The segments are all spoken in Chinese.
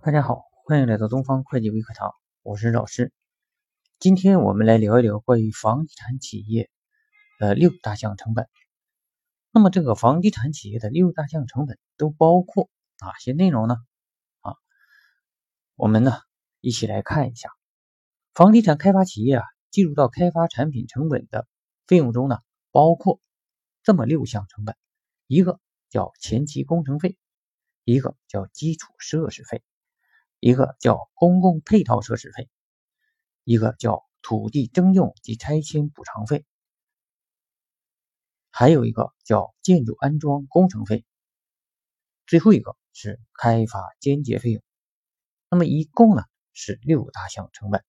大家好，欢迎来到东方会计微课堂，我是老师。今天我们来聊一聊关于房地产企业的六大项成本。那么这个房地产企业的六大项成本都包括哪些内容呢？啊，我们呢一起来看一下，房地产开发企业啊计入到开发产品成本的费用中呢，包括这么六项成本，一个叫前期工程费，一个叫基础设施费。一个叫公共配套设施费，一个叫土地征用及拆迁补偿费，还有一个叫建筑安装工程费，最后一个是开发间接费用。那么一共呢是六大项成本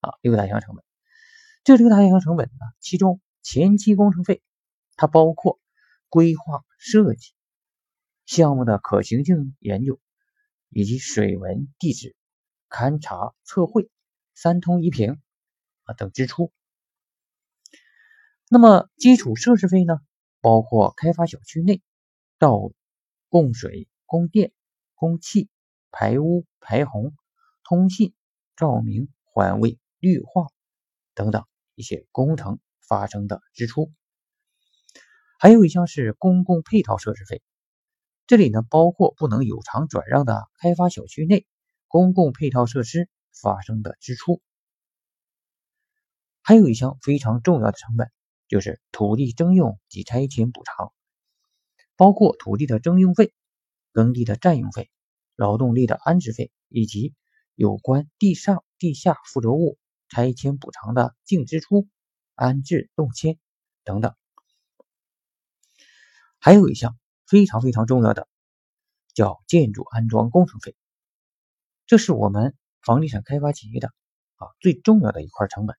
啊，六大项成本。这六大项成本呢，其中前期工程费它包括规划设计、项目的可行性研究。以及水文地质勘察测绘、三通一平啊等支出。那么基础设施费呢？包括开发小区内道路、供水、供电、供气、排污、排洪、通信、照明、环卫、绿化等等一些工程发生的支出。还有一项是公共配套设施费。这里呢，包括不能有偿转让的开发小区内公共配套设施发生的支出，还有一项非常重要的成本，就是土地征用及拆迁补偿，包括土地的征用费、耕地的占用费、劳动力的安置费，以及有关地上、地下附着物拆迁补偿的净支出、安置动迁等等，还有一项。非常非常重要的叫建筑安装工程费，这是我们房地产开发企业的啊最重要的一块成本。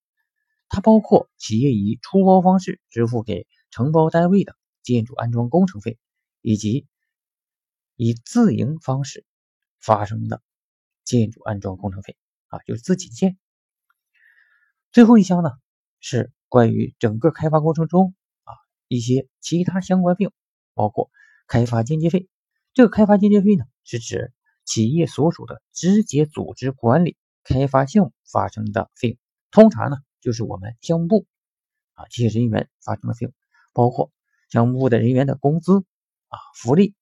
它包括企业以出包方式支付给承包单位的建筑安装工程费，以及以自营方式发生的建筑安装工程费啊，就是自己建。最后一项呢是关于整个开发过程中啊一些其他相关费用，包括。开发间接费，这个开发间接费呢，是指企业所属的直接组织管理开发项目发生的费用，通常呢就是我们项目部啊这些人员发生的费用，包括项目部的人员的工资啊、福利，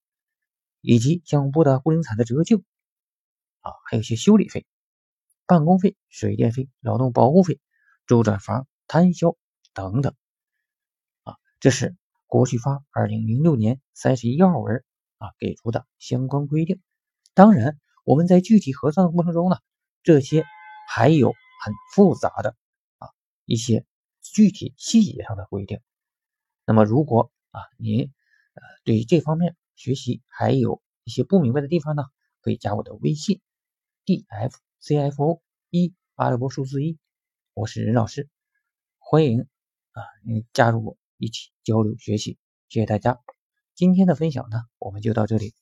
以及项目部的固定资产的折旧啊，还有一些修理费、办公费、水电费、劳动保护费、周转房摊销等等啊，这是。国税发二零零六年三十一号文啊给出的相关规定，当然我们在具体核算的过程中呢，这些还有很复杂的啊一些具体细节上的规定。那么如果啊您呃对于这方面学习还有一些不明白的地方呢，可以加我的微信 d f c f o 一阿拉伯数字一，我是任老师，欢迎啊您加入我。一起交流学习，谢谢大家。今天的分享呢，我们就到这里。